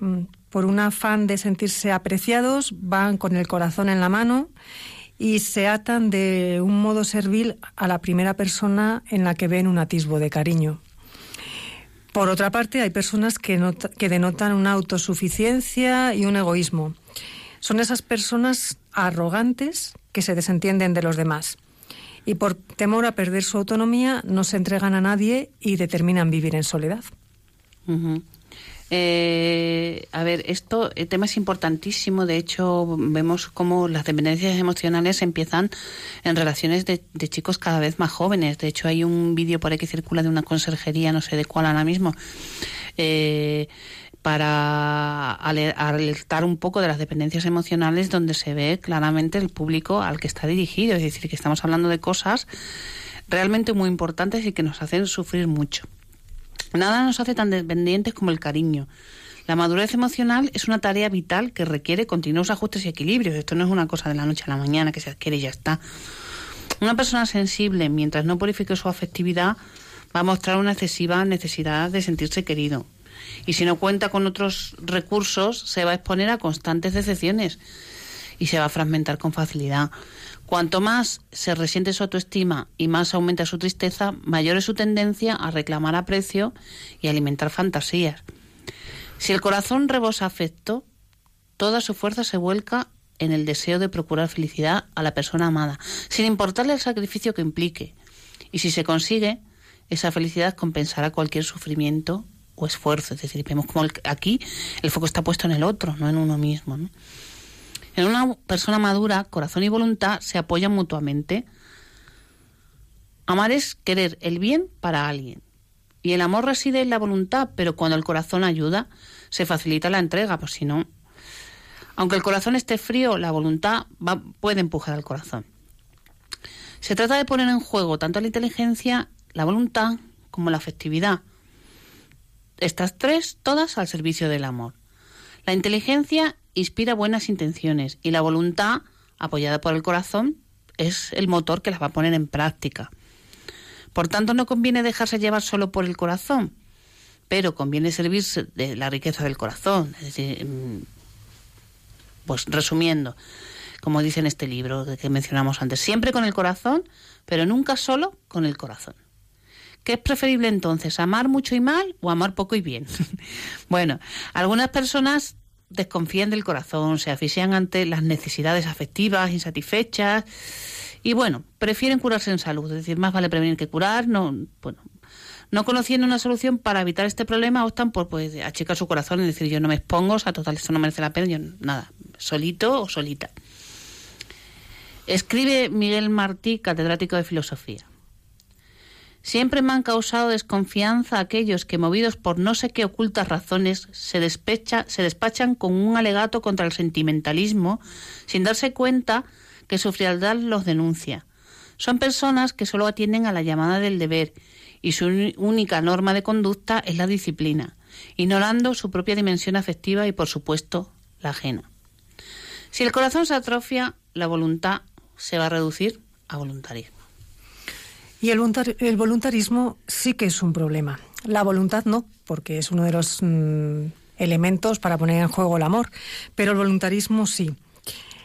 Por un afán de sentirse apreciados, van con el corazón en la mano y se atan de un modo servil a la primera persona en la que ven un atisbo de cariño. Por otra parte, hay personas que, que denotan una autosuficiencia y un egoísmo. Son esas personas arrogantes que se desentienden de los demás y por temor a perder su autonomía no se entregan a nadie y determinan vivir en soledad. Eh, a ver, esto, el tema es importantísimo. De hecho, vemos cómo las dependencias emocionales empiezan en relaciones de, chicos cada vez más jóvenes. De hecho, hay un vídeo por ahí que circula de una conserjería, no sé de cuál ahora mismo, eh, para alertar un poco de las dependencias emocionales, donde se ve claramente el público al que está dirigido. Es decir, que estamos hablando de cosas realmente muy importantes y que nos hacen sufrir mucho. Nada nos hace tan dependientes como el cariño. La madurez emocional es una tarea vital que requiere continuos ajustes y equilibrios. Esto no es una cosa de la noche a la mañana que se adquiere y ya está. Una persona sensible, mientras no purifique su afectividad, va a mostrar una excesiva necesidad de sentirse querido. Y si no cuenta con otros recursos, se va a exponer a constantes decepciones y se va a fragmentar con facilidad. Cuanto más se resiente su autoestima y más aumenta su tristeza, mayor es su tendencia a reclamar aprecio y alimentar fantasías. Si el corazón rebosa afecto, toda su fuerza se vuelca en el deseo de procurar felicidad a la persona amada, sin importarle el sacrificio que implique. Y si se consigue, esa felicidad compensará cualquier sufrimiento o esfuerzo. Es decir, vemos como aquí el foco está puesto en el otro, no en uno mismo. En una persona madura, corazón y voluntad se apoyan mutuamente. Amar es querer el bien para alguien. Y el amor reside en la voluntad, pero cuando el corazón ayuda, se facilita la entrega, pues si no. Aunque el corazón esté frío, la voluntad puede empujar al corazón. Se trata de poner en juego tanto la inteligencia, la voluntad, como la afectividad. Estas tres, todas al servicio del amor. La inteligencia inspira buenas intenciones y la voluntad, apoyada por el corazón, es el motor que las va a poner en práctica. Por tanto, no conviene dejarse llevar solo por el corazón, pero conviene servirse de la riqueza del corazón. Es decir, mm, pues resumiendo, como dice en este libro que mencionamos antes, siempre con el corazón, pero nunca solo con el corazón. ¿Qué es preferible entonces, amar mucho y mal o amar poco y bien? bueno, algunas personas desconfían del corazón, se asfixian ante las necesidades afectivas insatisfechas y bueno, prefieren curarse en salud, es decir, más vale prevenir que curar, no, bueno, no conociendo una solución para evitar este problema optan por pues achicar su corazón y decir yo no me expongo, o sea, total, esto no merece la pena, yo nada, solito o solita. Escribe Miguel Martí, catedrático de filosofía. Siempre me han causado desconfianza aquellos que, movidos por no sé qué ocultas razones, se, despecha, se despachan con un alegato contra el sentimentalismo, sin darse cuenta que su frialdad los denuncia. Son personas que solo atienden a la llamada del deber y su única norma de conducta es la disciplina, ignorando su propia dimensión afectiva y, por supuesto, la ajena. Si el corazón se atrofia, la voluntad se va a reducir a voluntarismo. Y el, voluntarismo sí que es un problema. La voluntad no, porque es uno de los mm, elementos para poner en juego el amor, pero el voluntarismo sí.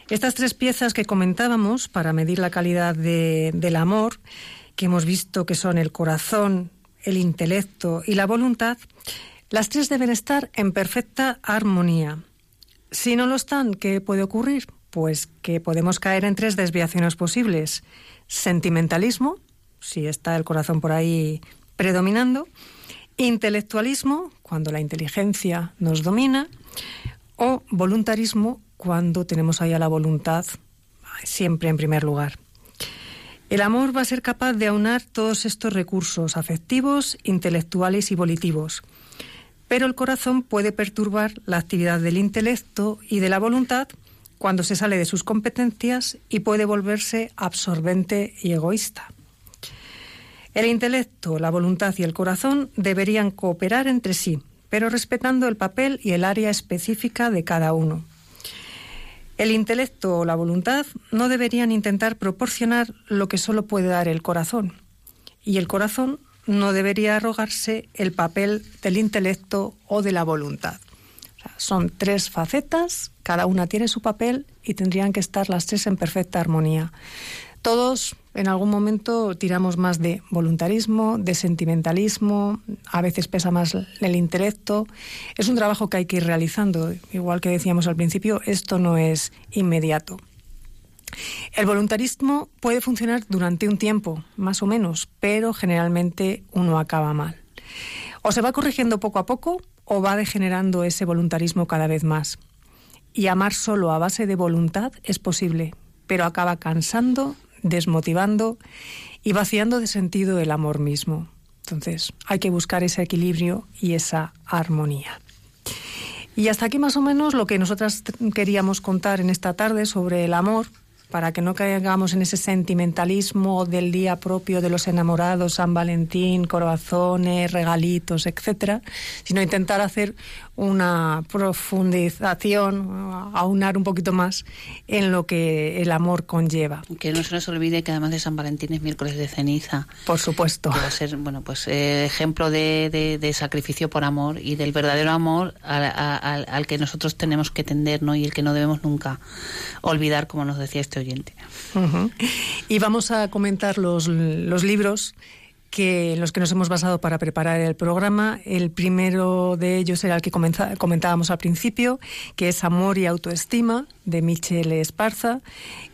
Estas tres piezas que comentábamos para medir la calidad del amor, que hemos visto que son el corazón, el intelecto y la voluntad, las tres deben estar en perfecta armonía. Si no lo están, ¿qué puede ocurrir? Pues que podemos caer en tres desviaciones posibles. Sentimentalismo, si está el corazón por ahí predominando, intelectualismo, cuando la inteligencia nos domina, o voluntarismo, cuando tenemos ahí a la voluntad siempre en primer lugar. El amor va a ser capaz de aunar todos estos recursos afectivos, intelectuales y volitivos. Pero el corazón puede perturbar la actividad del intelecto y de la voluntad cuando se sale de sus competencias y puede volverse absorbente y egoísta. El intelecto, la voluntad y el corazón deberían cooperar entre sí, pero respetando el papel y el área específica de cada uno. El intelecto o la voluntad no deberían intentar proporcionar lo que solo puede dar el corazón, y el corazón no debería arrogarse el papel del intelecto o de la voluntad. son tres facetas, cada una tiene su papel y tendrían que estar las tres en perfecta armonía. Todos en algún momento tiramos más de voluntarismo, de sentimentalismo, a veces pesa más el intelecto. Es un trabajo que hay que ir realizando. Igual que decíamos al principio, esto no es inmediato. El voluntarismo puede funcionar durante un tiempo, más o menos, pero generalmente uno acaba mal. O se va corrigiendo poco a poco o va degenerando ese voluntarismo cada vez más. Y amar solo a base de voluntad es posible, pero acaba cansando, desmotivando y vaciando de sentido el amor mismo. Entonces, hay que buscar ese equilibrio y esa armonía. Y hasta aquí más o menos lo que nosotras queríamos contar en esta tarde sobre el amor, para que no caigamos en ese sentimentalismo del día propio de los enamorados, San Valentín, corazones, regalitos, etcétera, sino intentar hacer una profundización, aunar un poquito más en lo que el amor conlleva. Que no se nos olvide que además de San Valentín es miércoles de ceniza. Por supuesto. Que va a ser, bueno, pues eh, ejemplo de, de, sacrificio por amor y del verdadero amor al, al, que nosotros tenemos que tender, ¿no? Y el que no debemos nunca olvidar, como nos decía este oyente. Y vamos a comentar los, los libros que en los que nos hemos basado para preparar el programa. El primero de ellos era el que comentábamos al principio, que es Amor y Autoestima, de Michelle Esparza.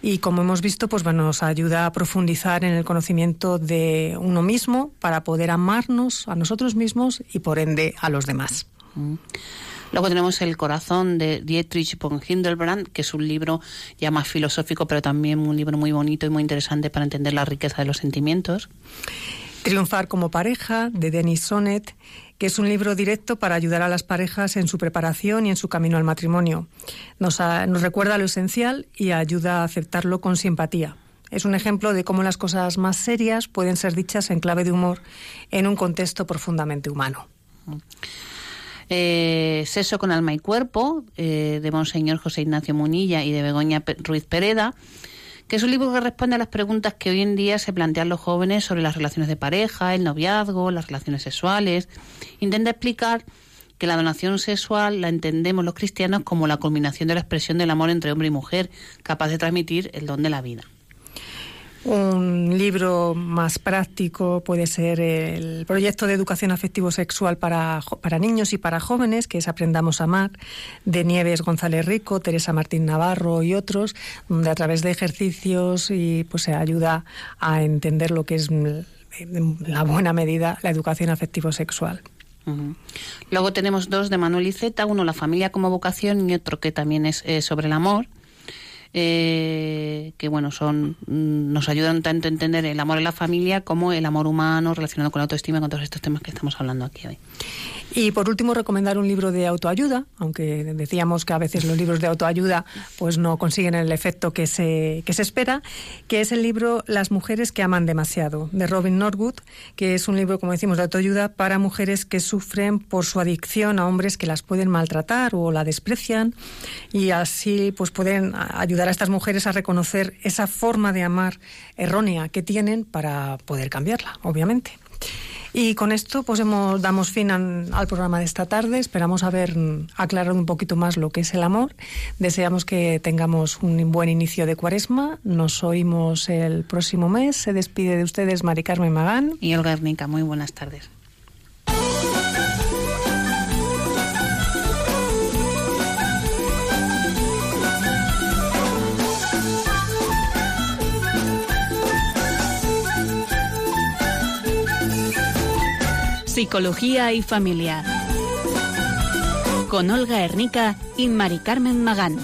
Y como hemos visto, pues bueno, nos ayuda a profundizar en el conocimiento de uno mismo para poder amarnos a nosotros mismos y por ende a los demás. Mm. Luego tenemos El corazón de Dietrich von Hindelbrand, que es un libro ya más filosófico, pero también un libro muy bonito y muy interesante para entender la riqueza de los sentimientos. Triunfar como pareja, de Denis Sonnet, que es un libro directo para ayudar a las parejas en su preparación y en su camino al matrimonio. Nos, nos recuerda lo esencial y ayuda a aceptarlo con simpatía. Es un ejemplo de cómo las cosas más serias pueden ser dichas en clave de humor en un contexto profundamente humano. Eh, Seso con alma y cuerpo, eh, de Monseñor José Ignacio Munilla y de Begoña Ruiz Pereda que es un libro que responde a las preguntas que hoy en día se plantean los jóvenes sobre las relaciones de pareja, el noviazgo, las relaciones sexuales. Intenta explicar que la donación sexual la entendemos los cristianos como la culminación de la expresión del amor entre hombre y mujer, capaz de transmitir el don de la vida. Un libro más práctico puede ser el proyecto de educación afectivo-sexual para, para niños y para jóvenes, que es Aprendamos a Amar, de Nieves González Rico, Teresa Martín Navarro y otros, donde a través de ejercicios y pues se ayuda a entender lo que es la buena medida la educación afectivo-sexual. Luego tenemos dos de Manuel Iceta, uno La familia como vocación y otro que también es sobre el amor eh, que bueno, son mm, nos ayudan tanto a entender el amor en la familia como el amor humano relacionado con la autoestima con todos estos temas que estamos hablando aquí hoy. Y por último, recomendar un libro de autoayuda, aunque decíamos que a veces los libros de autoayuda pues no consiguen el efecto que se, que se espera, que es el libro Las mujeres que aman demasiado, de Robin Norwood, que es un libro, como decimos, de autoayuda para mujeres que sufren por su adicción a hombres que las pueden maltratar o la desprecian y así pues pueden ayudar a estas mujeres a reconocer esa forma de amar errónea que tienen para poder cambiarla, obviamente. Y con esto pues hemos, damos fin al programa de esta tarde. Esperamos haber aclarado un poquito más lo que es el amor. Deseamos que tengamos un buen inicio de cuaresma. Nos oímos el próximo mes. Se despide de ustedes Mari Carmen Magán. Y Olga Ernica. Muy buenas tardes. Psicología y Familia. Con Olga Hernica y Mari Carmen Magán.